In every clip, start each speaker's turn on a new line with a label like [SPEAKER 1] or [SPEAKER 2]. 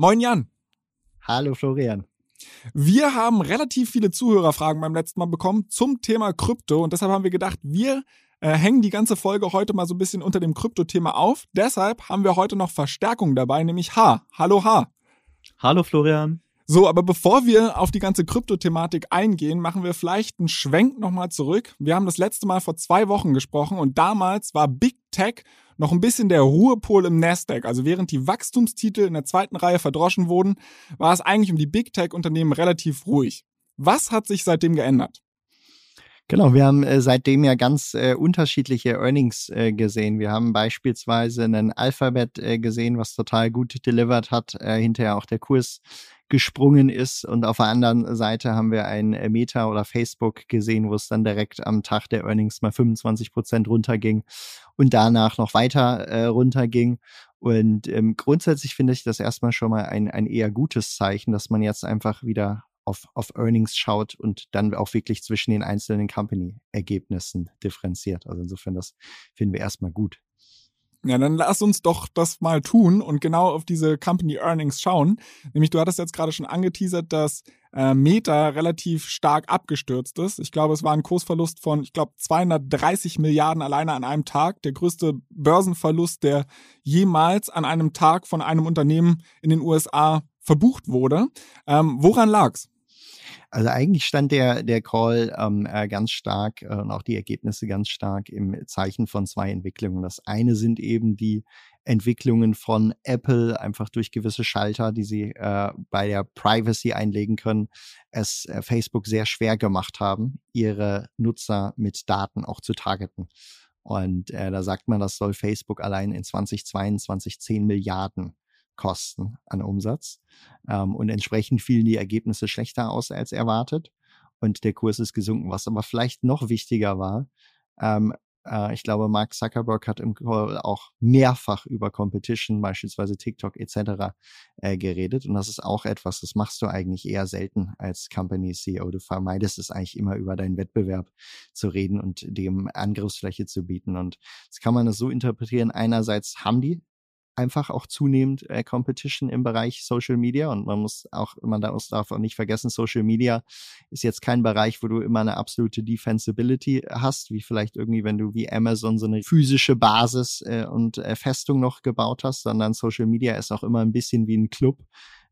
[SPEAKER 1] Moin Jan.
[SPEAKER 2] Hallo Florian.
[SPEAKER 1] Wir haben relativ viele Zuhörerfragen beim letzten Mal bekommen zum Thema Krypto und deshalb haben wir gedacht, wir äh, hängen die ganze Folge heute mal so ein bisschen unter dem Krypto-Thema auf. Deshalb haben wir heute noch Verstärkung dabei, nämlich H. Hallo H.
[SPEAKER 2] Hallo Florian.
[SPEAKER 1] So, aber bevor wir auf die ganze Krypto-Thematik eingehen, machen wir vielleicht einen Schwenk nochmal zurück. Wir haben das letzte Mal vor zwei Wochen gesprochen und damals war Big Tech noch ein bisschen der Ruhepol im Nasdaq. Also während die Wachstumstitel in der zweiten Reihe verdroschen wurden, war es eigentlich um die Big Tech-Unternehmen relativ ruhig. Was hat sich seitdem geändert?
[SPEAKER 2] Genau, wir haben äh, seitdem ja ganz äh, unterschiedliche Earnings äh, gesehen. Wir haben beispielsweise einen Alphabet äh, gesehen, was total gut delivered hat, äh, hinterher auch der Kurs gesprungen ist. Und auf der anderen Seite haben wir ein äh, Meta oder Facebook gesehen, wo es dann direkt am Tag der Earnings mal 25 Prozent runterging und danach noch weiter äh, runterging. Und ähm, grundsätzlich finde ich das erstmal schon mal ein, ein eher gutes Zeichen, dass man jetzt einfach wieder auf, auf Earnings schaut und dann auch wirklich zwischen den einzelnen Company-Ergebnissen differenziert. Also insofern, das finden wir erstmal gut.
[SPEAKER 1] Ja, dann lass uns doch das mal tun und genau auf diese Company Earnings schauen. Nämlich, du hattest jetzt gerade schon angeteasert, dass äh, Meta relativ stark abgestürzt ist. Ich glaube, es war ein Kursverlust von, ich glaube, 230 Milliarden alleine an einem Tag. Der größte Börsenverlust, der jemals an einem Tag von einem Unternehmen in den USA verbucht wurde. Ähm, woran lag's?
[SPEAKER 2] Also eigentlich stand der, der Call ähm, äh, ganz stark äh, und auch die Ergebnisse ganz stark im Zeichen von zwei Entwicklungen. Das eine sind eben die Entwicklungen von Apple, einfach durch gewisse Schalter, die sie äh, bei der Privacy einlegen können, es äh, Facebook sehr schwer gemacht haben, ihre Nutzer mit Daten auch zu targeten. Und äh, da sagt man, das soll Facebook allein in 2022 10 Milliarden Kosten an Umsatz. Ähm, und entsprechend fielen die Ergebnisse schlechter aus als erwartet. Und der Kurs ist gesunken. Was aber vielleicht noch wichtiger war, ähm, äh, ich glaube, Mark Zuckerberg hat im Call auch mehrfach über Competition, beispielsweise TikTok etc. Äh, geredet. Und das ist auch etwas, das machst du eigentlich eher selten als Company CEO. Du vermeidest es eigentlich immer über deinen Wettbewerb zu reden und dem Angriffsfläche zu bieten. Und das kann man das so interpretieren. Einerseits haben die einfach auch zunehmend äh, Competition im Bereich Social Media und man muss auch, man darf auch nicht vergessen, Social Media ist jetzt kein Bereich, wo du immer eine absolute Defensibility hast, wie vielleicht irgendwie, wenn du wie Amazon so eine physische Basis äh, und äh, Festung noch gebaut hast, sondern Social Media ist auch immer ein bisschen wie ein Club.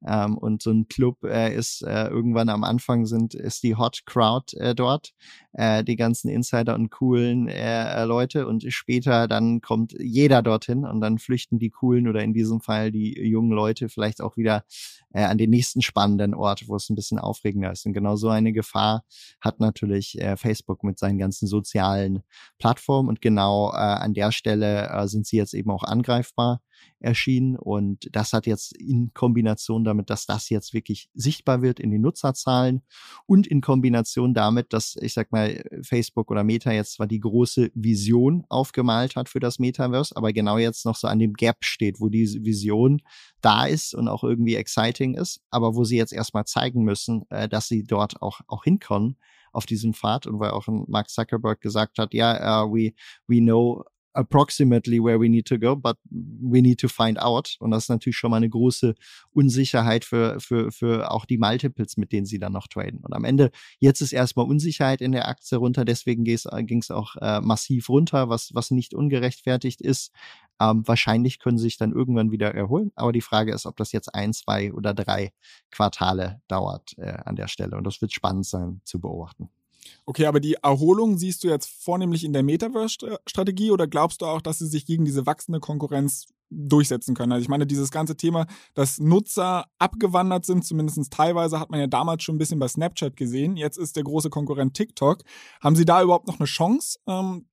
[SPEAKER 2] Ähm, und so ein Club äh, ist äh, irgendwann am Anfang sind, ist die Hot Crowd äh, dort, äh, die ganzen Insider und coolen äh, Leute und später dann kommt jeder dorthin und dann flüchten die coolen oder in diesem Fall die jungen Leute vielleicht auch wieder äh, an den nächsten spannenden Ort, wo es ein bisschen aufregender ist. Und genau so eine Gefahr hat natürlich äh, Facebook mit seinen ganzen sozialen Plattformen und genau äh, an der Stelle äh, sind sie jetzt eben auch angreifbar erschienen. Und das hat jetzt in Kombination damit, dass das jetzt wirklich sichtbar wird in den Nutzerzahlen und in Kombination damit, dass ich sag mal, Facebook oder Meta jetzt zwar die große Vision aufgemalt hat für das Metaverse, aber genau jetzt noch so an dem Gap steht, wo diese Vision da ist und auch irgendwie exciting ist, aber wo sie jetzt erstmal zeigen müssen, äh, dass sie dort auch, auch hinkommen auf diesem Pfad. Und weil auch Mark Zuckerberg gesagt hat, ja, yeah, uh, we, we know approximately where we need to go, but we need to find out. Und das ist natürlich schon mal eine große Unsicherheit für, für, für auch die Multiples, mit denen sie dann noch traden. Und am Ende, jetzt ist erstmal Unsicherheit in der Aktie runter, deswegen ging es auch äh, massiv runter, was, was nicht ungerechtfertigt ist. Ähm, wahrscheinlich können sie sich dann irgendwann wieder erholen. Aber die Frage ist, ob das jetzt ein, zwei oder drei Quartale dauert äh, an der Stelle. Und das wird spannend sein zu beobachten.
[SPEAKER 1] Okay, aber die Erholung siehst du jetzt vornehmlich in der Metaverse-Strategie oder glaubst du auch, dass sie sich gegen diese wachsende Konkurrenz durchsetzen können? Also ich meine, dieses ganze Thema, dass Nutzer abgewandert sind, zumindest teilweise hat man ja damals schon ein bisschen bei Snapchat gesehen. Jetzt ist der große Konkurrent TikTok. Haben sie da überhaupt noch eine Chance, ähm,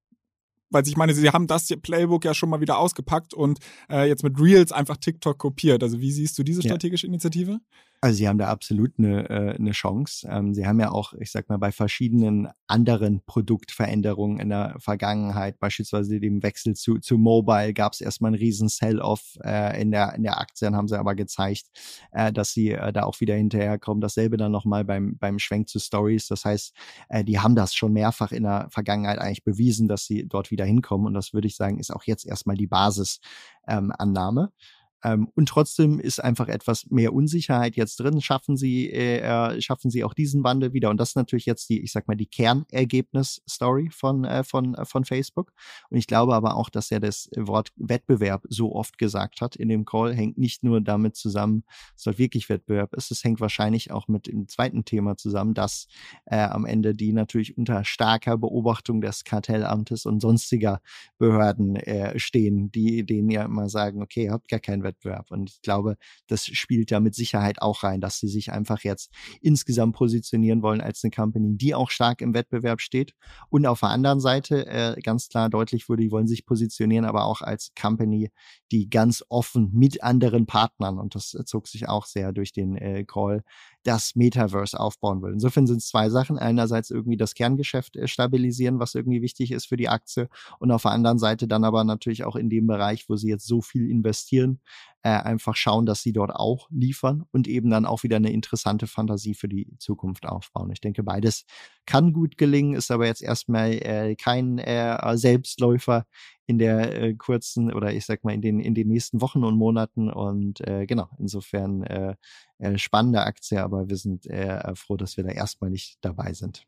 [SPEAKER 1] weil ich meine, sie haben das Playbook ja schon mal wieder ausgepackt und äh, jetzt mit Reels einfach TikTok kopiert. Also wie siehst du diese strategische ja. Initiative?
[SPEAKER 2] Also sie haben da absolut eine, äh, eine Chance. Ähm, sie haben ja auch, ich sag mal, bei verschiedenen anderen Produktveränderungen in der Vergangenheit, beispielsweise dem Wechsel zu, zu Mobile, gab es erstmal einen riesen Sell-off äh, in, der, in der Aktien, haben sie aber gezeigt, äh, dass sie äh, da auch wieder hinterherkommen. Dasselbe dann nochmal beim, beim Schwenk zu Stories. Das heißt, äh, die haben das schon mehrfach in der Vergangenheit eigentlich bewiesen, dass sie dort wieder hinkommen. Und das würde ich sagen, ist auch jetzt erstmal die Basisannahme. Ähm, ähm, und trotzdem ist einfach etwas mehr Unsicherheit jetzt drin. Schaffen sie, äh, äh, schaffen sie auch diesen Wandel wieder? Und das ist natürlich jetzt die, ich sag mal, die Kernergebnis-Story von, äh, von, äh, von Facebook. Und ich glaube aber auch, dass er das Wort Wettbewerb so oft gesagt hat in dem Call, hängt nicht nur damit zusammen, dass dort wirklich Wettbewerb ist, es hängt wahrscheinlich auch mit dem zweiten Thema zusammen, dass äh, am Ende die natürlich unter starker Beobachtung des Kartellamtes und sonstiger Behörden äh, stehen, die denen ja immer sagen, okay, ihr habt gar keinen Wettbewerb Wettbewerb. Und ich glaube, das spielt da mit Sicherheit auch rein, dass sie sich einfach jetzt insgesamt positionieren wollen als eine Company, die auch stark im Wettbewerb steht. Und auf der anderen Seite äh, ganz klar deutlich wurde, die wollen sich positionieren, aber auch als Company, die ganz offen mit anderen Partnern, und das zog sich auch sehr durch den äh, Call, das Metaverse aufbauen will. Insofern sind es zwei Sachen. Einerseits irgendwie das Kerngeschäft äh, stabilisieren, was irgendwie wichtig ist für die Aktie. Und auf der anderen Seite dann aber natürlich auch in dem Bereich, wo sie jetzt so viel investieren, äh, einfach schauen, dass sie dort auch liefern und eben dann auch wieder eine interessante Fantasie für die Zukunft aufbauen. Ich denke, beides kann gut gelingen, ist aber jetzt erstmal äh, kein äh, Selbstläufer in der äh, kurzen oder ich sag mal in den in den nächsten Wochen und Monaten und äh, genau insofern äh, äh, spannende Aktie, aber wir sind äh, froh, dass wir da erstmal nicht dabei sind.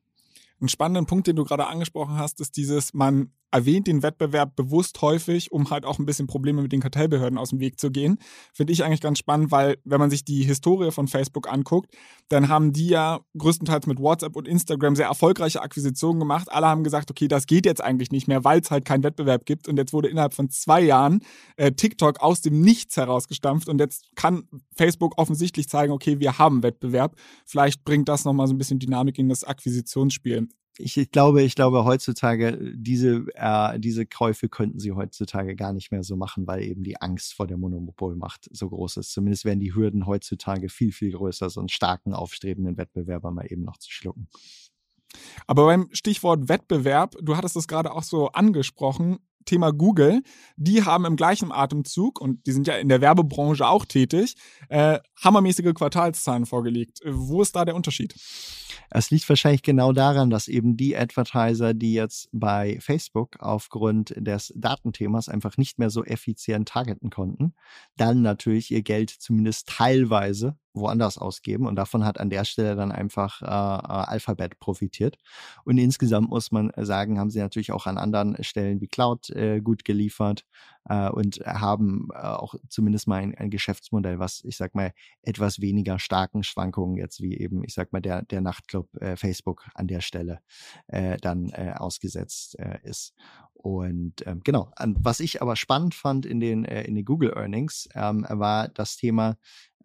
[SPEAKER 1] Ein spannenden Punkt, den du gerade angesprochen hast, ist dieses, man erwähnt den Wettbewerb bewusst häufig, um halt auch ein bisschen Probleme mit den Kartellbehörden aus dem Weg zu gehen. Finde ich eigentlich ganz spannend, weil wenn man sich die Historie von Facebook anguckt, dann haben die ja größtenteils mit WhatsApp und Instagram sehr erfolgreiche Akquisitionen gemacht. Alle haben gesagt, okay, das geht jetzt eigentlich nicht mehr, weil es halt keinen Wettbewerb gibt. Und jetzt wurde innerhalb von zwei Jahren äh, TikTok aus dem Nichts herausgestampft. Und jetzt kann Facebook offensichtlich zeigen, okay, wir haben Wettbewerb. Vielleicht bringt das nochmal so ein bisschen Dynamik in das Akquisitionsspiel
[SPEAKER 2] ich, ich, glaube, ich glaube heutzutage, diese, äh, diese Käufe könnten sie heutzutage gar nicht mehr so machen, weil eben die Angst vor der Monopolmacht so groß ist. Zumindest werden die Hürden heutzutage viel, viel größer, so einen starken, aufstrebenden Wettbewerber mal eben noch zu schlucken.
[SPEAKER 1] Aber beim Stichwort Wettbewerb, du hattest es gerade auch so angesprochen, Thema Google, die haben im gleichen Atemzug, und die sind ja in der Werbebranche auch tätig, äh, hammermäßige Quartalszahlen vorgelegt. Wo ist da der Unterschied?
[SPEAKER 2] Es liegt wahrscheinlich genau daran, dass eben die Advertiser, die jetzt bei Facebook aufgrund des Datenthemas einfach nicht mehr so effizient targeten konnten, dann natürlich ihr Geld zumindest teilweise woanders ausgeben und davon hat an der Stelle dann einfach äh, äh, Alphabet profitiert. Und insgesamt muss man sagen, haben sie natürlich auch an anderen Stellen wie Cloud äh, gut geliefert äh, und haben äh, auch zumindest mal ein, ein, Geschäftsmodell, was ich sag mal etwas weniger starken Schwankungen jetzt wie eben ich sag mal der der Nachtclub äh, Facebook an der Stelle dann ausgesetzt ist. Und ähm, genau, was ich aber spannend fand in den äh, in den Google Earnings ähm, war das Thema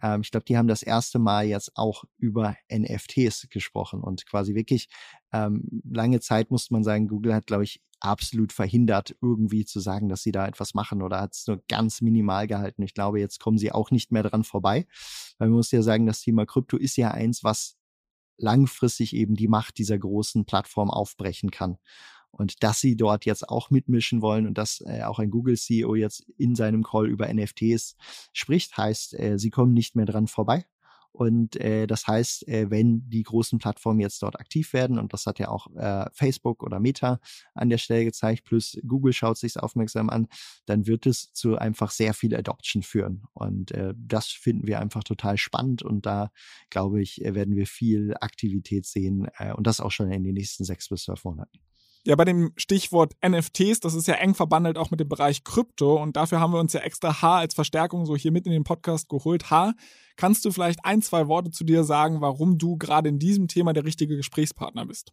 [SPEAKER 2] ähm, ich glaube, die haben das erste Mal jetzt auch über NFTs gesprochen und quasi wirklich ähm, lange Zeit musste man sagen, Google hat, glaube ich, absolut verhindert, irgendwie zu sagen, dass sie da etwas machen oder hat es nur ganz minimal gehalten. Ich glaube, jetzt kommen sie auch nicht mehr dran vorbei, weil man muss ja sagen, das Thema Krypto ist ja eins, was langfristig eben die Macht dieser großen Plattform aufbrechen kann. Und dass sie dort jetzt auch mitmischen wollen und dass äh, auch ein Google-CEO jetzt in seinem Call über NFTs spricht, heißt, äh, sie kommen nicht mehr dran vorbei. Und äh, das heißt, äh, wenn die großen Plattformen jetzt dort aktiv werden, und das hat ja auch äh, Facebook oder Meta an der Stelle gezeigt, plus Google schaut sich aufmerksam an, dann wird es zu einfach sehr viel Adoption führen. Und äh, das finden wir einfach total spannend. Und da, glaube ich, äh, werden wir viel Aktivität sehen äh, und das auch schon in den nächsten sechs bis zwölf Monaten.
[SPEAKER 1] Ja, bei dem Stichwort NFTs, das ist ja eng verbandelt auch mit dem Bereich Krypto und dafür haben wir uns ja extra H als Verstärkung so hier mit in den Podcast geholt. H, kannst du vielleicht ein, zwei Worte zu dir sagen, warum du gerade in diesem Thema der richtige Gesprächspartner bist?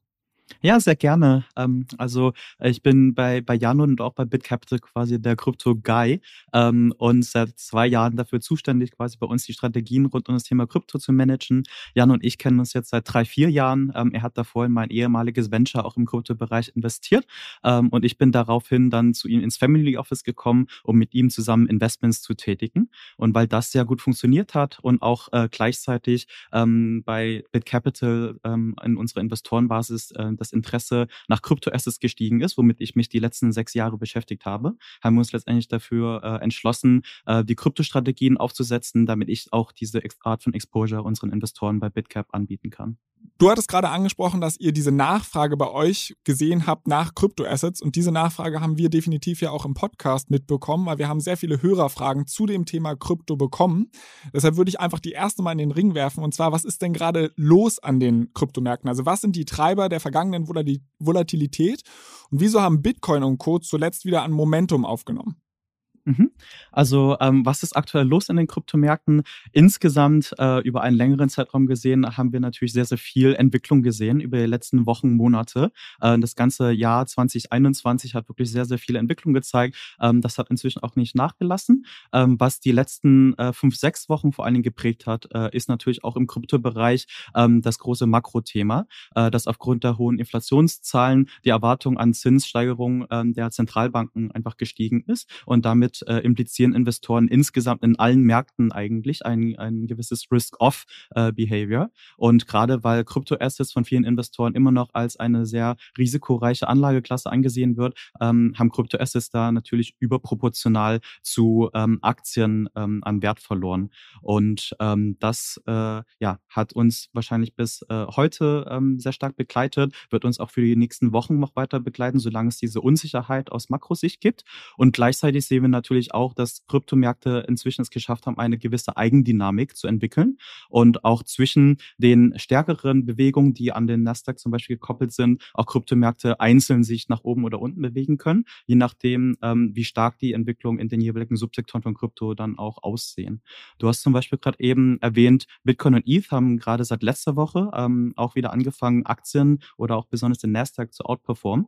[SPEAKER 3] Ja, sehr gerne. Ähm, also ich bin bei, bei Jan und auch bei BitCapital quasi der Krypto-Guy ähm, und seit zwei Jahren dafür zuständig, quasi bei uns die Strategien rund um das Thema Krypto zu managen. Jan und ich kennen uns jetzt seit drei, vier Jahren. Ähm, er hat davor in mein ehemaliges Venture auch im Krypto-Bereich investiert ähm, und ich bin daraufhin dann zu ihm ins Family Office gekommen, um mit ihm zusammen Investments zu tätigen. Und weil das sehr gut funktioniert hat und auch äh, gleichzeitig ähm, bei BitCapital ähm, in unserer Investorenbasis äh, das Interesse nach Kryptoassets gestiegen ist, womit ich mich die letzten sechs Jahre beschäftigt habe, haben wir uns letztendlich dafür äh, entschlossen, äh, die Kryptostrategien aufzusetzen, damit ich auch diese Art von Exposure unseren Investoren bei BitCap anbieten kann.
[SPEAKER 1] Du hattest gerade angesprochen, dass ihr diese Nachfrage bei euch gesehen habt nach Kryptoassets und diese Nachfrage haben wir definitiv ja auch im Podcast mitbekommen, weil wir haben sehr viele Hörerfragen zu dem Thema Krypto bekommen. Deshalb würde ich einfach die erste mal in den Ring werfen und zwar, was ist denn gerade los an den Kryptomärkten? Also was sind die Treiber der vergangenen Volatilität und wieso haben Bitcoin und Co. zuletzt wieder an Momentum aufgenommen?
[SPEAKER 3] Mhm. Also, ähm, was ist aktuell los in den Kryptomärkten? Insgesamt äh, über einen längeren Zeitraum gesehen haben wir natürlich sehr, sehr viel Entwicklung gesehen über die letzten Wochen, Monate. Äh, das ganze Jahr 2021 hat wirklich sehr, sehr viel Entwicklung gezeigt. Ähm, das hat inzwischen auch nicht nachgelassen. Ähm, was die letzten äh, fünf, sechs Wochen vor allen Dingen geprägt hat, äh, ist natürlich auch im Kryptobereich ähm, das große Makrothema, äh, dass aufgrund der hohen Inflationszahlen die Erwartung an Zinssteigerungen ähm, der Zentralbanken einfach gestiegen ist und damit äh, implizieren Investoren insgesamt in allen Märkten eigentlich ein, ein gewisses Risk-Off-Behavior. Äh, und gerade weil Kryptoassets von vielen Investoren immer noch als eine sehr risikoreiche Anlageklasse angesehen wird, ähm, haben Kryptoassets da natürlich überproportional zu ähm, Aktien ähm, an Wert verloren. Und ähm, das äh, ja, hat uns wahrscheinlich bis äh, heute ähm, sehr stark begleitet, wird uns auch für die nächsten Wochen noch weiter begleiten, solange es diese Unsicherheit aus Makrosicht gibt. Und gleichzeitig sehen wir natürlich auch, dass Kryptomärkte inzwischen es geschafft haben, eine gewisse Eigendynamik zu entwickeln und auch zwischen den stärkeren Bewegungen, die an den Nasdaq zum Beispiel gekoppelt sind, auch Kryptomärkte einzeln sich nach oben oder unten bewegen können, je nachdem, ähm, wie stark die Entwicklung in den jeweiligen Subsektoren von Krypto dann auch aussehen. Du hast zum Beispiel gerade eben erwähnt, Bitcoin und ETH haben gerade seit letzter Woche ähm, auch wieder angefangen, Aktien oder auch besonders den Nasdaq zu outperformen.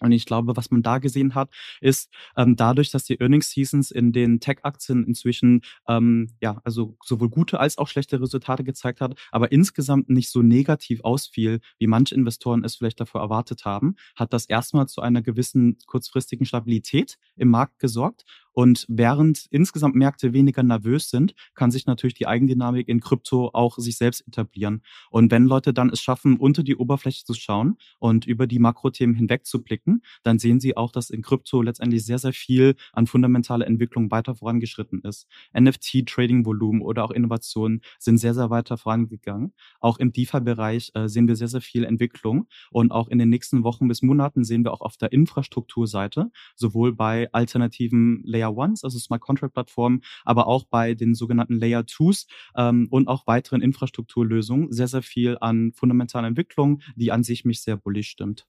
[SPEAKER 3] Und ich glaube, was man da gesehen hat, ist ähm, dadurch, dass die Earnings Seasons in den Tech-Aktien inzwischen ähm, ja also sowohl gute als auch schlechte Resultate gezeigt hat, aber insgesamt nicht so negativ ausfiel, wie manche Investoren es vielleicht davor erwartet haben, hat das erstmal zu einer gewissen kurzfristigen Stabilität im Markt gesorgt und während insgesamt Märkte weniger nervös sind, kann sich natürlich die Eigendynamik in Krypto auch sich selbst etablieren. Und wenn Leute dann es schaffen, unter die Oberfläche zu schauen und über die Makrothemen hinweg zu blicken, dann sehen sie auch, dass in Krypto letztendlich sehr, sehr viel an fundamentaler Entwicklung weiter vorangeschritten ist. NFT-Trading-Volumen oder auch Innovationen sind sehr, sehr weiter vorangegangen. Auch im DeFi-Bereich äh, sehen wir sehr, sehr viel Entwicklung. Und auch in den nächsten Wochen bis Monaten sehen wir auch auf der Infrastrukturseite, sowohl bei alternativen Layer Layer Ones, also Smart Contract Plattformen, aber auch bei den sogenannten Layer Twos ähm, und auch weiteren Infrastrukturlösungen sehr, sehr viel an fundamentalen Entwicklungen, die an sich mich sehr bullish stimmt.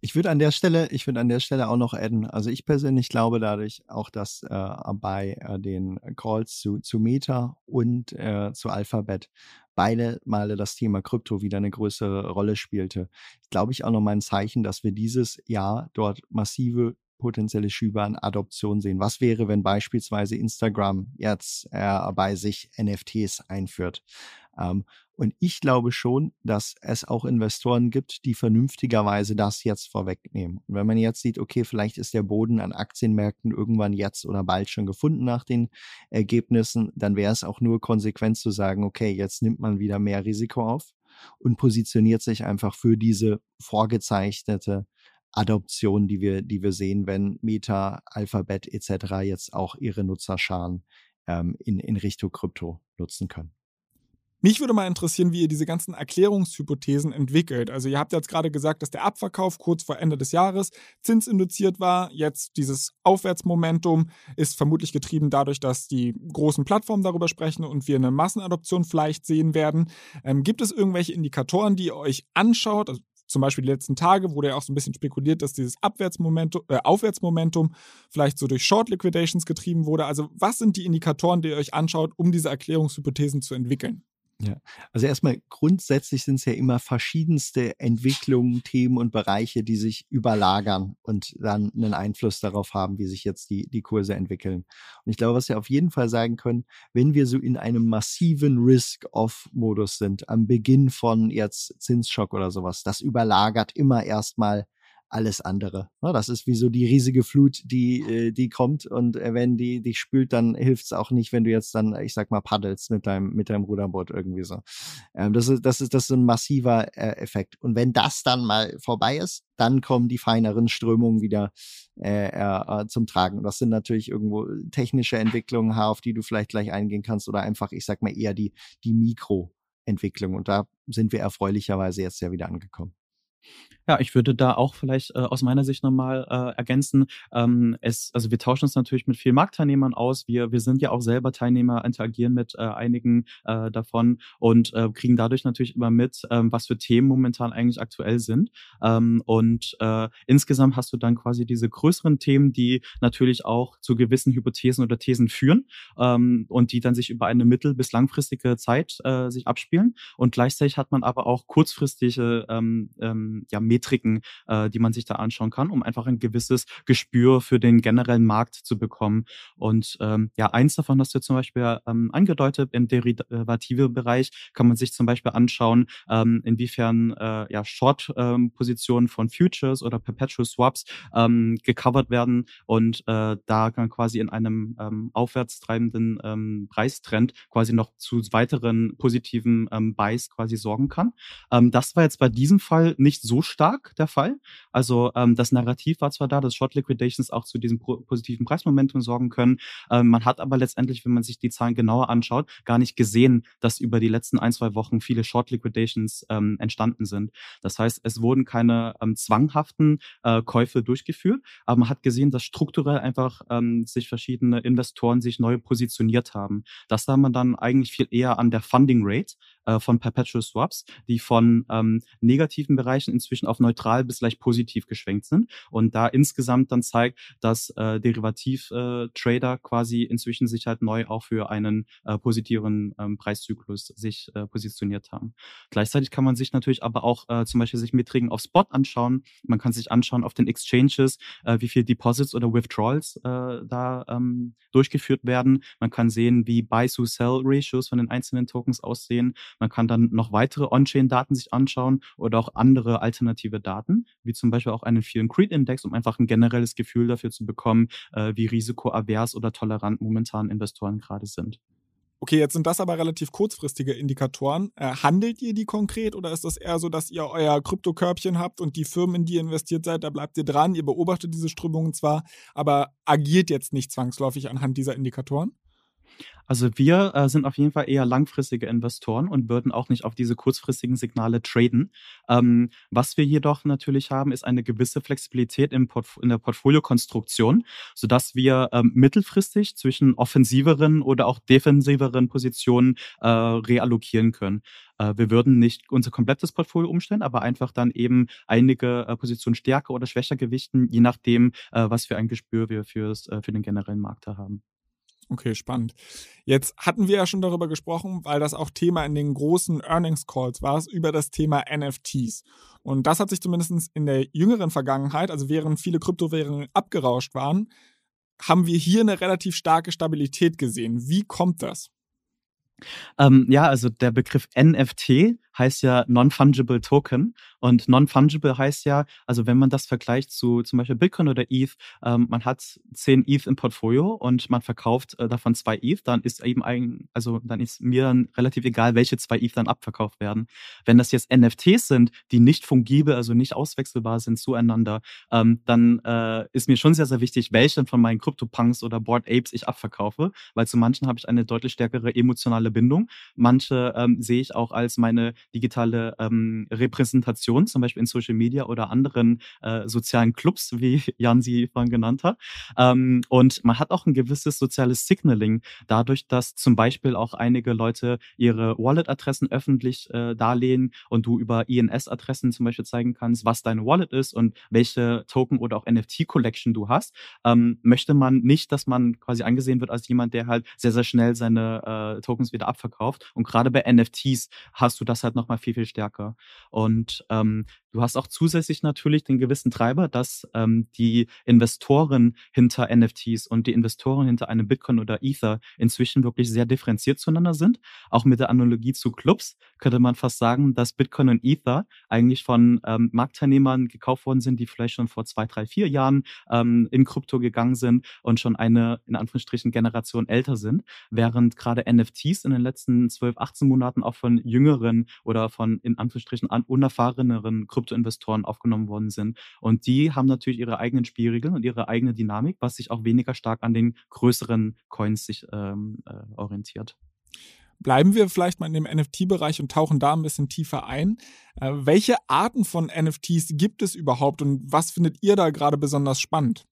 [SPEAKER 2] Ich würde an der Stelle, ich würde an der Stelle auch noch adden. Also ich persönlich glaube dadurch auch, dass äh, bei äh, den Calls zu, zu Meta und äh, zu Alphabet beide Male das Thema Krypto wieder eine größere Rolle spielte. Glaube ich auch noch mal ein Zeichen, dass wir dieses Jahr dort massive potenzielle Schübe an Adoption sehen? Was wäre, wenn beispielsweise Instagram jetzt äh, bei sich NFTs einführt? Ähm, und ich glaube schon, dass es auch Investoren gibt, die vernünftigerweise das jetzt vorwegnehmen. Und wenn man jetzt sieht, okay, vielleicht ist der Boden an Aktienmärkten irgendwann jetzt oder bald schon gefunden nach den Ergebnissen, dann wäre es auch nur konsequent zu sagen, okay, jetzt nimmt man wieder mehr Risiko auf und positioniert sich einfach für diese vorgezeichnete Adoption, die wir, die wir sehen, wenn Meta, Alphabet etc. jetzt auch ihre Nutzerscharen ähm, in, in Richtung Krypto nutzen können.
[SPEAKER 1] Mich würde mal interessieren, wie ihr diese ganzen Erklärungshypothesen entwickelt. Also ihr habt jetzt gerade gesagt, dass der Abverkauf kurz vor Ende des Jahres zinsinduziert war. Jetzt dieses Aufwärtsmomentum ist vermutlich getrieben dadurch, dass die großen Plattformen darüber sprechen und wir eine Massenadoption vielleicht sehen werden. Ähm, gibt es irgendwelche Indikatoren, die ihr euch anschaut? Also zum Beispiel die letzten Tage wurde ja auch so ein bisschen spekuliert, dass dieses Abwärtsmomentum, äh, Aufwärtsmomentum vielleicht so durch Short Liquidations getrieben wurde. Also was sind die Indikatoren, die ihr euch anschaut, um diese Erklärungshypothesen zu entwickeln?
[SPEAKER 2] Ja, also erstmal grundsätzlich sind es ja immer verschiedenste Entwicklungen, Themen und Bereiche, die sich überlagern und dann einen Einfluss darauf haben, wie sich jetzt die, die Kurse entwickeln. Und ich glaube, was wir auf jeden Fall sagen können, wenn wir so in einem massiven Risk-Off-Modus sind, am Beginn von jetzt Zinsschock oder sowas, das überlagert immer erstmal alles andere. Ne? Das ist wie so die riesige Flut, die, äh, die kommt und äh, wenn die dich spült, dann hilft es auch nicht, wenn du jetzt dann, ich sag mal, paddelst mit deinem, mit deinem Ruderboot irgendwie so. Ähm, das ist, das ist, das ist ein massiver äh, Effekt. Und wenn das dann mal vorbei ist, dann kommen die feineren Strömungen wieder äh, äh, zum Tragen. Das sind natürlich irgendwo technische Entwicklungen, auf die du vielleicht gleich eingehen kannst oder einfach, ich sag mal, eher die, die Mikroentwicklung. Und da sind wir erfreulicherweise jetzt ja wieder angekommen.
[SPEAKER 3] Ja, ich würde da auch vielleicht äh, aus meiner Sicht nochmal äh, ergänzen. Ähm, es, also wir tauschen uns natürlich mit vielen Marktteilnehmern aus. Wir, wir sind ja auch selber Teilnehmer, interagieren mit äh, einigen äh, davon und äh, kriegen dadurch natürlich immer mit, ähm, was für Themen momentan eigentlich aktuell sind. Ähm, und äh, insgesamt hast du dann quasi diese größeren Themen, die natürlich auch zu gewissen Hypothesen oder Thesen führen ähm, und die dann sich über eine mittel- bis langfristige Zeit äh, sich abspielen. Und gleichzeitig hat man aber auch kurzfristige ähm, ähm, ja, Metriken, äh, die man sich da anschauen kann, um einfach ein gewisses Gespür für den generellen Markt zu bekommen. Und ähm, ja, eins davon hast du zum Beispiel ähm, angedeutet, im derivative Bereich kann man sich zum Beispiel anschauen, ähm, inwiefern äh, ja, Short-Positionen ähm, von Futures oder Perpetual Swaps ähm, gecovert werden und äh, da kann quasi in einem ähm, aufwärtstreibenden ähm, Preistrend quasi noch zu weiteren positiven ähm, Buys quasi sorgen kann. Ähm, das war jetzt bei diesem Fall nicht so stark stark der Fall. Also ähm, das Narrativ war zwar da, dass Short Liquidations auch zu diesem positiven Preismomentum sorgen können. Ähm, man hat aber letztendlich, wenn man sich die Zahlen genauer anschaut, gar nicht gesehen, dass über die letzten ein, zwei Wochen viele Short Liquidations ähm, entstanden sind. Das heißt, es wurden keine ähm, zwanghaften äh, Käufe durchgeführt, aber man hat gesehen, dass strukturell einfach ähm, sich verschiedene Investoren sich neu positioniert haben. Das sah man dann eigentlich viel eher an der Funding Rate äh, von Perpetual Swaps, die von ähm, negativen Bereichen inzwischen auf neutral bis leicht positiv geschwenkt sind und da insgesamt dann zeigt, dass äh, Derivativ-Trader äh, quasi inzwischen sich halt neu auch für einen äh, positiven ähm, Preiszyklus sich äh, positioniert haben. Gleichzeitig kann man sich natürlich aber auch äh, zum Beispiel sich Metriken auf Spot anschauen. Man kann sich anschauen auf den Exchanges, äh, wie viel Deposits oder Withdrawals äh, da ähm, durchgeführt werden. Man kann sehen, wie Buy-to-Sell-Ratios von den einzelnen Tokens aussehen. Man kann dann noch weitere On-Chain-Daten sich anschauen oder auch andere alternative Daten, wie zum Beispiel auch einen Fear and Creed Index, um einfach ein generelles Gefühl dafür zu bekommen, äh, wie risikoavers oder tolerant momentan Investoren gerade sind.
[SPEAKER 1] Okay, jetzt sind das aber relativ kurzfristige Indikatoren. Äh, handelt ihr die konkret oder ist das eher so, dass ihr euer Kryptokörbchen habt und die Firmen, in die ihr investiert seid, da bleibt ihr dran, ihr beobachtet diese Strömungen zwar, aber agiert jetzt nicht zwangsläufig anhand dieser Indikatoren?
[SPEAKER 3] Also wir äh, sind auf jeden Fall eher langfristige Investoren und würden auch nicht auf diese kurzfristigen Signale traden. Ähm, was wir jedoch natürlich haben, ist eine gewisse Flexibilität im in der Portfoliokonstruktion, sodass wir ähm, mittelfristig zwischen offensiveren oder auch defensiveren Positionen äh, reallokieren können. Äh, wir würden nicht unser komplettes Portfolio umstellen, aber einfach dann eben einige äh, Positionen stärker oder schwächer gewichten, je nachdem, äh, was für ein Gespür wir fürs, äh, für den generellen Markt da haben.
[SPEAKER 1] Okay, spannend. Jetzt hatten wir ja schon darüber gesprochen, weil das auch Thema in den großen Earnings Calls war, über das Thema NFTs. Und das hat sich zumindest in der jüngeren Vergangenheit, also während viele Kryptowährungen abgerauscht waren, haben wir hier eine relativ starke Stabilität gesehen. Wie kommt das?
[SPEAKER 3] Ähm, ja, also der Begriff NFT heißt ja Non-Fungible Token. Und Non-Fungible heißt ja, also wenn man das vergleicht zu zum Beispiel Bitcoin oder ETH, ähm, man hat 10 ETH im Portfolio und man verkauft äh, davon zwei ETH, dann ist eben ein, also dann ist mir dann relativ egal, welche zwei ETH dann abverkauft werden. Wenn das jetzt NFTs sind, die nicht fungibel, also nicht auswechselbar sind zueinander, ähm, dann äh, ist mir schon sehr, sehr wichtig, welchen von meinen CryptoPunks oder Board Apes ich abverkaufe, weil zu manchen habe ich eine deutlich stärkere emotionale Bindung. Manche ähm, sehe ich auch als meine digitale ähm, Repräsentation, zum Beispiel in Social Media oder anderen äh, sozialen Clubs, wie Jan sie vorhin genannt hat. Ähm, und man hat auch ein gewisses soziales Signaling, dadurch, dass zum Beispiel auch einige Leute ihre Wallet-Adressen öffentlich äh, darlegen und du über INS-Adressen zum Beispiel zeigen kannst, was deine Wallet ist und welche Token oder auch NFT-Collection du hast, ähm, möchte man nicht, dass man quasi angesehen wird als jemand, der halt sehr, sehr schnell seine äh, Tokens wieder abverkauft. Und gerade bei NFTs hast du das halt nochmal viel, viel stärker. Und ähm, Du hast auch zusätzlich natürlich den gewissen Treiber, dass ähm, die Investoren hinter NFTs und die Investoren hinter einem Bitcoin oder Ether inzwischen wirklich sehr differenziert zueinander sind. Auch mit der Analogie zu Clubs könnte man fast sagen, dass Bitcoin und Ether eigentlich von ähm, Marktteilnehmern gekauft worden sind, die vielleicht schon vor zwei, drei, vier Jahren ähm, in Krypto gegangen sind und schon eine, in Anführungsstrichen, Generation älter sind, während gerade NFTs in den letzten 12, 18 Monaten auch von jüngeren oder von in Anführungsstrichen unerfahreneren Krypto Kryptoinvestoren aufgenommen worden sind. Und die haben natürlich ihre eigenen Spielregeln und ihre eigene Dynamik, was sich auch weniger stark an den größeren Coins sich ähm, äh, orientiert.
[SPEAKER 1] Bleiben wir vielleicht mal in dem NFT-Bereich und tauchen da ein bisschen tiefer ein. Äh, welche Arten von NFTs gibt es überhaupt und was findet ihr da gerade besonders spannend?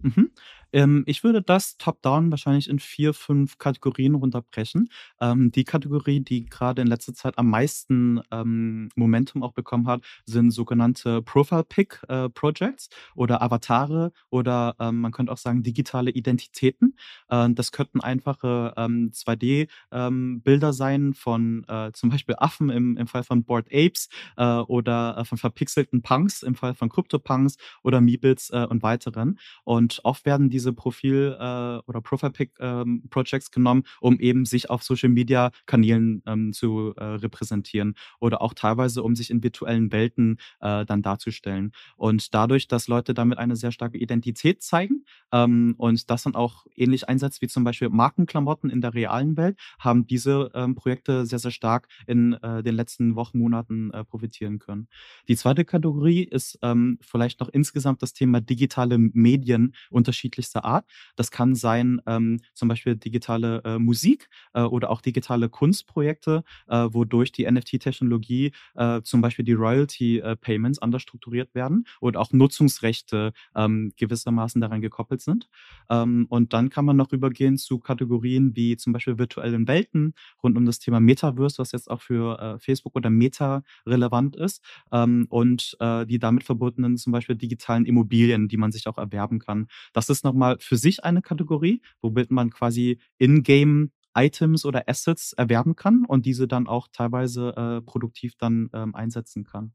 [SPEAKER 3] Mhm. Ähm, ich würde das top-down wahrscheinlich in vier, fünf Kategorien runterbrechen. Ähm, die Kategorie, die gerade in letzter Zeit am meisten ähm, Momentum auch bekommen hat, sind sogenannte Profile-Pick-Projects äh, oder Avatare oder ähm, man könnte auch sagen digitale Identitäten. Äh, das könnten einfache 2D-Bilder ähm, ähm, sein von äh, zum Beispiel Affen im, im Fall von Bored Apes äh, oder äh, von verpixelten Punks im Fall von CryptoPunks oder Meebles äh, und weiteren. Und oft werden die diese Profil- äh, oder Profile-Pick-Projects ähm, genommen, um eben sich auf Social-Media-Kanälen ähm, zu äh, repräsentieren oder auch teilweise, um sich in virtuellen Welten äh, dann darzustellen. Und dadurch, dass Leute damit eine sehr starke Identität zeigen ähm, und das dann auch ähnlich einsetzt wie zum Beispiel Markenklamotten in der realen Welt, haben diese ähm, Projekte sehr, sehr stark in äh, den letzten Wochen, Monaten äh, profitieren können. Die zweite Kategorie ist ähm, vielleicht noch insgesamt das Thema digitale Medien unterschiedlich unterschiedlichster Art. Das kann sein ähm, zum Beispiel digitale äh, Musik äh, oder auch digitale Kunstprojekte, äh, wodurch die NFT-Technologie äh, zum Beispiel die Royalty-Payments äh, anders strukturiert werden und auch Nutzungsrechte ähm, gewissermaßen daran gekoppelt sind. Ähm, und dann kann man noch übergehen zu Kategorien wie zum Beispiel virtuellen Welten rund um das Thema Metaverse, was jetzt auch für äh, Facebook oder Meta relevant ist ähm, und die damit verbundenen zum Beispiel digitalen Immobilien, die man sich auch erwerben kann. Das ist nochmal für sich eine Kategorie, womit man quasi in-game Items oder Assets erwerben kann und diese dann auch teilweise äh, produktiv dann ähm, einsetzen kann.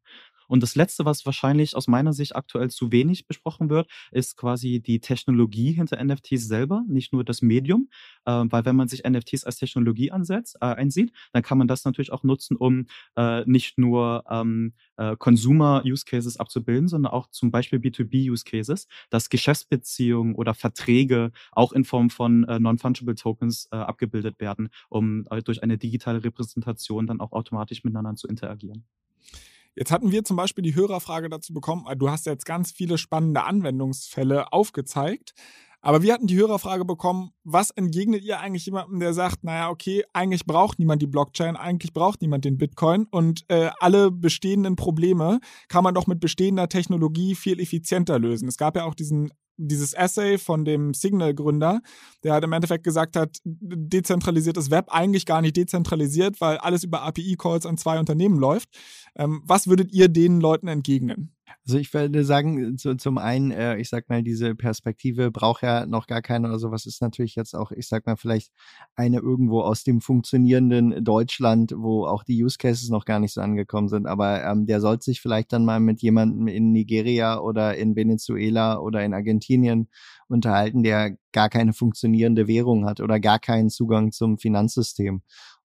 [SPEAKER 3] Und das Letzte, was wahrscheinlich aus meiner Sicht aktuell zu wenig besprochen wird, ist quasi die Technologie hinter NFTs selber, nicht nur das Medium. Äh, weil wenn man sich NFTs als Technologie ansetzt, äh, einsieht, dann kann man das natürlich auch nutzen, um äh, nicht nur ähm, äh, Consumer-Use-Cases abzubilden, sondern auch zum Beispiel B2B-Use-Cases, dass Geschäftsbeziehungen oder Verträge auch in Form von äh, Non-Fungible Tokens äh, abgebildet werden, um durch eine digitale Repräsentation dann auch automatisch miteinander zu interagieren.
[SPEAKER 1] Jetzt hatten wir zum Beispiel die Hörerfrage dazu bekommen. Du hast jetzt ganz viele spannende Anwendungsfälle aufgezeigt. Aber wir hatten die Hörerfrage bekommen, was entgegnet ihr eigentlich jemandem, der sagt, naja, okay, eigentlich braucht niemand die Blockchain, eigentlich braucht niemand den Bitcoin und äh, alle bestehenden Probleme kann man doch mit bestehender Technologie viel effizienter lösen. Es gab ja auch diesen dieses Essay von dem Signal-Gründer, der halt im Endeffekt gesagt hat, dezentralisiertes Web eigentlich gar nicht dezentralisiert, weil alles über API-Calls an zwei Unternehmen läuft. Ähm, was würdet ihr den Leuten entgegnen?
[SPEAKER 2] Also ich würde sagen, zu, zum einen, äh, ich sag mal, diese Perspektive braucht ja noch gar keine oder sowas ist natürlich jetzt auch, ich sag mal, vielleicht eine irgendwo aus dem funktionierenden Deutschland, wo auch die Use Cases noch gar nicht so angekommen sind. Aber ähm, der sollte sich vielleicht dann mal mit jemandem in Nigeria oder in Venezuela oder in Argentinien unterhalten, der gar keine funktionierende Währung hat oder gar keinen Zugang zum Finanzsystem.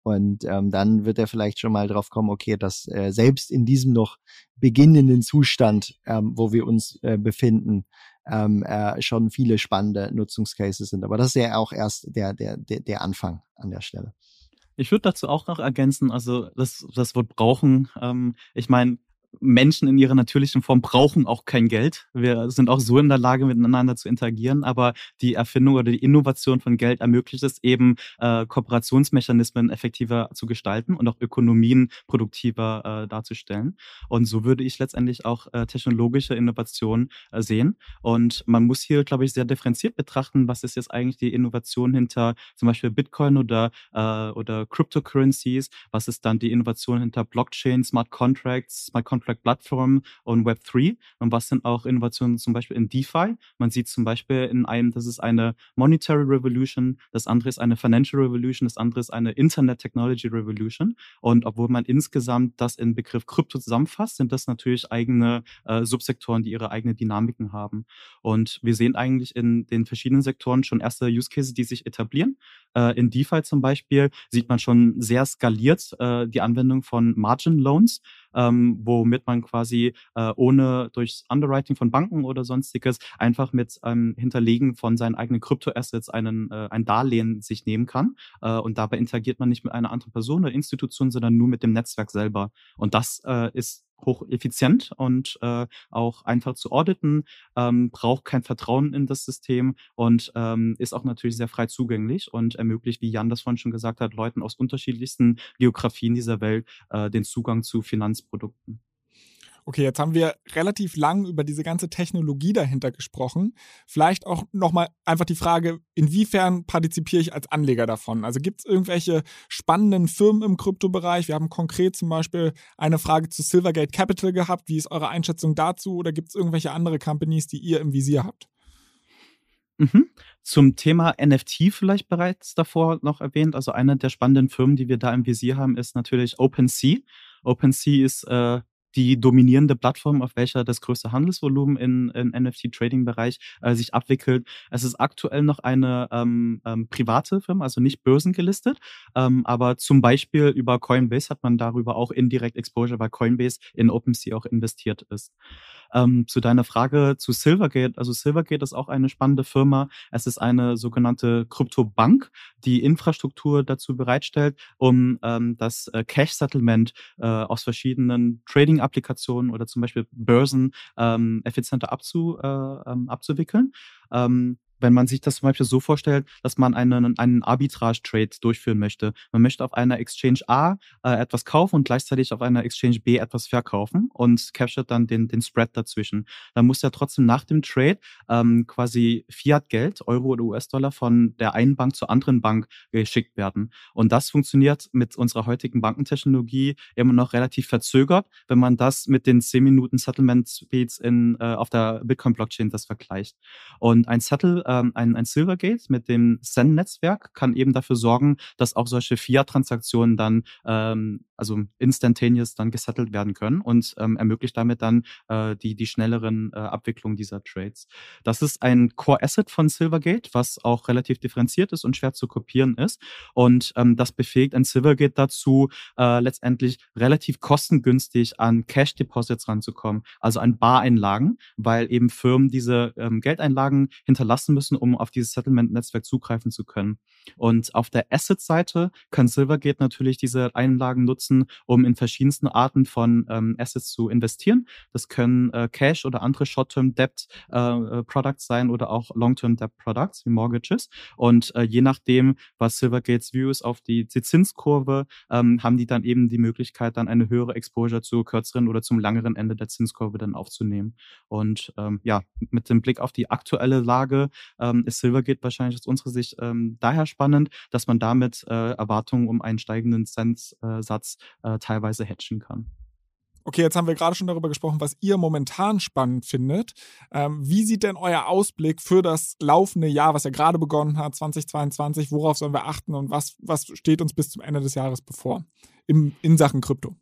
[SPEAKER 2] Und ähm, dann wird er vielleicht schon mal drauf kommen, okay, dass äh, selbst in diesem noch beginnenden Zustand, ähm, wo wir uns äh, befinden, ähm, äh, schon viele spannende Nutzungscases sind. Aber das ist ja auch erst der, der, der, der Anfang an der Stelle.
[SPEAKER 3] Ich würde dazu auch noch ergänzen, also das, das Wort brauchen, ähm, ich meine, Menschen in ihrer natürlichen Form brauchen auch kein Geld. Wir sind auch so in der Lage, miteinander zu interagieren, aber die Erfindung oder die Innovation von Geld ermöglicht es eben, äh, Kooperationsmechanismen effektiver zu gestalten und auch Ökonomien produktiver äh, darzustellen. Und so würde ich letztendlich auch äh, technologische Innovation äh, sehen. Und man muss hier, glaube ich, sehr differenziert betrachten, was ist jetzt eigentlich die Innovation hinter zum Beispiel Bitcoin oder, äh, oder Cryptocurrencies, was ist dann die Innovation hinter Blockchain, Smart Contracts, Smart Contract Plattform und Web3 und was sind auch Innovationen zum Beispiel in DeFi. Man sieht zum Beispiel in einem, das ist eine Monetary Revolution, das andere ist eine Financial Revolution, das andere ist eine Internet Technology Revolution. Und obwohl man insgesamt das in Begriff Krypto zusammenfasst, sind das natürlich eigene äh, Subsektoren, die ihre eigene Dynamiken haben. Und wir sehen eigentlich in den verschiedenen Sektoren schon erste Use Cases, die sich etablieren. Äh, in DeFi zum Beispiel sieht man schon sehr skaliert äh, die Anwendung von Margin Loans ähm, womit man quasi äh, ohne durchs Underwriting von Banken oder sonstiges einfach mit ähm, Hinterlegen von seinen eigenen Kryptoassets einen äh, ein Darlehen sich nehmen kann. Äh, und dabei interagiert man nicht mit einer anderen Person oder Institution, sondern nur mit dem Netzwerk selber. Und das äh, ist hocheffizient und äh, auch einfach zu auditen, ähm, braucht kein Vertrauen in das System und ähm, ist auch natürlich sehr frei zugänglich und ermöglicht, wie Jan das vorhin schon gesagt hat, Leuten aus unterschiedlichsten Geografien dieser Welt äh, den Zugang zu Finanzprodukten.
[SPEAKER 1] Okay, jetzt haben wir relativ lang über diese ganze Technologie dahinter gesprochen. Vielleicht auch nochmal einfach die Frage, inwiefern partizipiere ich als Anleger davon? Also gibt es irgendwelche spannenden Firmen im Kryptobereich? Wir haben konkret zum Beispiel eine Frage zu Silvergate Capital gehabt. Wie ist eure Einschätzung dazu? Oder gibt es irgendwelche andere Companies, die ihr im Visier habt?
[SPEAKER 3] Mhm. Zum Thema NFT vielleicht bereits davor noch erwähnt. Also eine der spannenden Firmen, die wir da im Visier haben, ist natürlich OpenSea. OpenSea ist äh, die dominierende Plattform, auf welcher das größte Handelsvolumen in, in NFT-Trading-Bereich äh, sich abwickelt. Es ist aktuell noch eine ähm, ähm, private Firma, also nicht börsengelistet, ähm, aber zum Beispiel über Coinbase hat man darüber auch indirekt Exposure, weil Coinbase in OpenSea auch investiert ist. Ähm, zu deiner Frage zu Silvergate. Also Silvergate ist auch eine spannende Firma. Es ist eine sogenannte Kryptobank, die Infrastruktur dazu bereitstellt, um ähm, das äh, Cash-Settlement äh, aus verschiedenen Trading-Applikationen oder zum Beispiel Börsen ähm, effizienter abzu, äh, ähm, abzuwickeln. Ähm, wenn man sich das zum Beispiel so vorstellt, dass man einen, einen Arbitrage-Trade durchführen möchte. Man möchte auf einer Exchange A äh, etwas kaufen und gleichzeitig auf einer Exchange B etwas verkaufen und capturet dann den, den Spread dazwischen. Dann muss ja trotzdem nach dem Trade ähm, quasi Fiat-Geld, Euro oder US-Dollar, von der einen Bank zur anderen Bank geschickt werden. Und das funktioniert mit unserer heutigen Bankentechnologie immer noch relativ verzögert, wenn man das mit den 10 Minuten Settlement Speeds in, äh, auf der Bitcoin-Blockchain das vergleicht. Und ein Settle ähm, ein, ein Silvergate mit dem Zen-Netzwerk kann eben dafür sorgen, dass auch solche Fiat-Transaktionen dann, ähm, also instantaneous dann gesettelt werden können und ähm, ermöglicht damit dann äh, die, die schnelleren äh, Abwicklungen dieser Trades. Das ist ein Core-Asset von Silvergate, was auch relativ differenziert ist und schwer zu kopieren ist. Und ähm, das befähigt ein Silvergate dazu, äh, letztendlich relativ kostengünstig an Cash-Deposits ranzukommen, also an Bareinlagen, weil eben Firmen diese ähm, Geldeinlagen hinterlassen müssen, um auf dieses Settlement-Netzwerk zugreifen zu können. Und auf der Asset-Seite kann Silvergate natürlich diese Einlagen nutzen, um in verschiedensten Arten von ähm, Assets zu investieren. Das können äh, Cash oder andere Short-Term-Debt-Products äh, sein oder auch Long-Term-Debt-Products wie Mortgages. Und äh, je nachdem, was Silvergates View ist auf die, die Zinskurve, ähm, haben die dann eben die Möglichkeit, dann eine höhere Exposure zu kürzeren oder zum langeren Ende der Zinskurve dann aufzunehmen. Und ähm, ja, mit dem Blick auf die aktuelle Lage ähm, ist Silvergate wahrscheinlich aus unserer Sicht ähm, daher spannend, dass man damit äh, Erwartungen um einen steigenden Zinssatz äh, teilweise hatchen kann.
[SPEAKER 1] Okay, jetzt haben wir gerade schon darüber gesprochen, was ihr momentan spannend findet. Ähm, wie sieht denn euer Ausblick für das laufende Jahr, was ja gerade begonnen hat, 2022? Worauf sollen wir achten und was, was steht uns bis zum Ende des Jahres bevor im, in Sachen Krypto?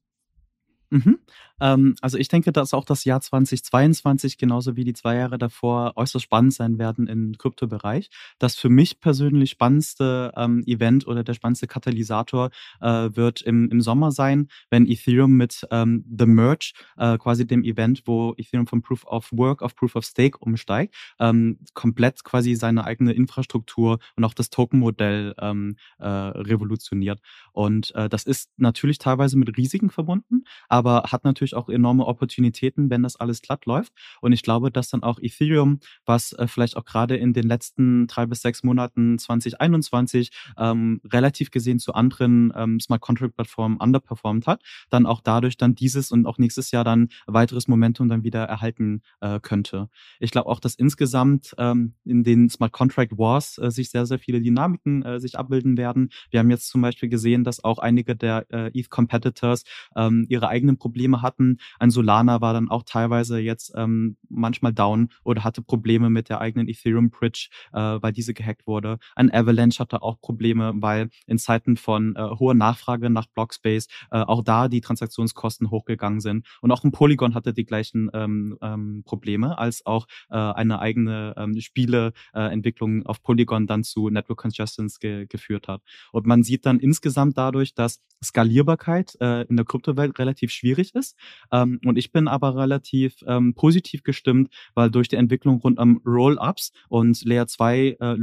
[SPEAKER 3] Mhm. Ähm, also ich denke, dass auch das Jahr 2022 genauso wie die zwei Jahre davor äußerst spannend sein werden im Kryptobereich. Das für mich persönlich spannendste ähm, Event oder der spannendste Katalysator äh, wird im, im Sommer sein, wenn Ethereum mit ähm, The Merge, äh, quasi dem Event, wo Ethereum von Proof of Work auf Proof of Stake umsteigt, ähm, komplett quasi seine eigene Infrastruktur und auch das Token-Modell ähm, äh, revolutioniert. Und äh, das ist natürlich teilweise mit Risiken verbunden, aber aber hat natürlich auch enorme Opportunitäten, wenn das alles glatt läuft. Und ich glaube, dass dann auch Ethereum, was äh, vielleicht auch gerade in den letzten drei bis sechs Monaten 2021 ähm, relativ gesehen zu anderen ähm, Smart Contract Plattformen underperformed hat, dann auch dadurch dann dieses und auch nächstes Jahr dann weiteres Momentum dann wieder erhalten äh, könnte. Ich glaube auch, dass insgesamt ähm, in den Smart Contract Wars äh, sich sehr, sehr viele Dynamiken äh, sich abbilden werden. Wir haben jetzt zum Beispiel gesehen, dass auch einige der äh, ETH-Competitors ähm, ihre eigenen Probleme hatten. Ein Solana war dann auch teilweise jetzt ähm, manchmal down oder hatte Probleme mit der eigenen Ethereum Bridge, äh, weil diese gehackt wurde. Ein Avalanche hatte auch Probleme, weil in Zeiten von äh, hoher Nachfrage nach Blockspace äh, auch da die Transaktionskosten hochgegangen sind. Und auch ein Polygon hatte die gleichen ähm, ähm, Probleme, als auch äh, eine eigene ähm, Spieleentwicklung auf Polygon dann zu Network Congestions ge geführt hat. Und man sieht dann insgesamt dadurch, dass Skalierbarkeit äh, in der Kryptowelt relativ schwierig ist. Ähm, und ich bin aber relativ ähm, positiv gestimmt, weil durch die Entwicklung rund um Roll-ups und Layer 2 äh,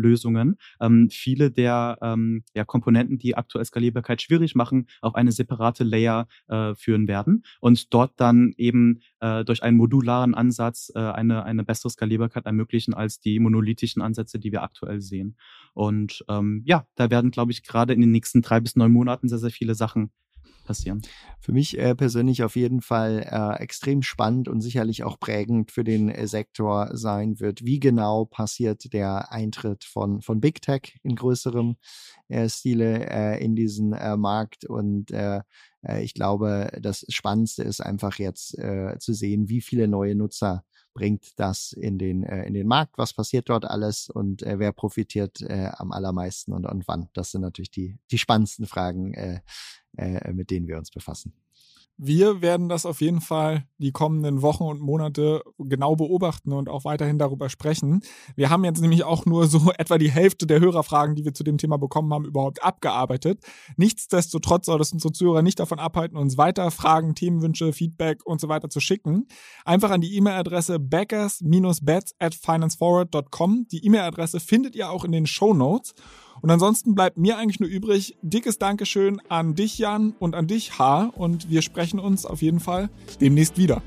[SPEAKER 3] ähm, viele der ähm, ja, Komponenten, die aktuell Skalierbarkeit schwierig machen, auf eine separate Layer äh, führen werden und dort dann eben äh, durch einen modularen Ansatz äh, eine, eine bessere Skalierbarkeit ermöglichen als die monolithischen Ansätze, die wir aktuell sehen. Und ähm, ja, da werden, glaube ich, gerade in den nächsten drei bis neun Monaten sehr, sehr viele Sachen passieren.
[SPEAKER 2] Für mich äh, persönlich auf jeden Fall äh, extrem spannend und sicherlich auch prägend für den äh, Sektor sein wird. Wie genau passiert der Eintritt von, von Big Tech in größerem äh, Stile äh, in diesen äh, Markt? Und ich glaube, das Spannendste ist einfach jetzt zu sehen, wie viele neue Nutzer bringt das in den, äh, in den Markt, was passiert dort alles und äh, wer profitiert äh, am allermeisten und, und wann. Das sind natürlich die, die spannendsten Fragen, äh, mit denen wir uns befassen.
[SPEAKER 1] Wir werden das auf jeden Fall die kommenden Wochen und Monate genau beobachten und auch weiterhin darüber sprechen. Wir haben jetzt nämlich auch nur so etwa die Hälfte der Hörerfragen, die wir zu dem Thema bekommen haben, überhaupt abgearbeitet. Nichtsdestotrotz soll das unsere Zuhörer nicht davon abhalten, uns weiter Fragen, Themenwünsche, Feedback und so weiter zu schicken. Einfach an die E-Mail-Adresse backers-bets at financeforward.com. Die E-Mail-Adresse findet ihr auch in den Show Notes. Und ansonsten bleibt mir eigentlich nur übrig, dickes Dankeschön an dich, Jan, und an dich, H. Und wir sprechen uns auf jeden Fall demnächst wieder.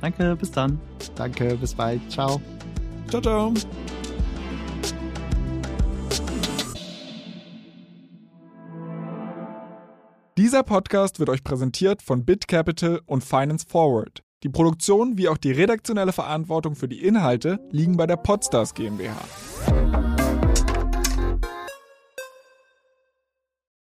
[SPEAKER 3] Danke, bis dann.
[SPEAKER 2] Danke, bis bald. Ciao.
[SPEAKER 1] Ciao, ciao. Dieser Podcast wird euch präsentiert von BitCapital und Finance Forward. Die Produktion wie auch die redaktionelle Verantwortung für die Inhalte liegen bei der Podstars GmbH.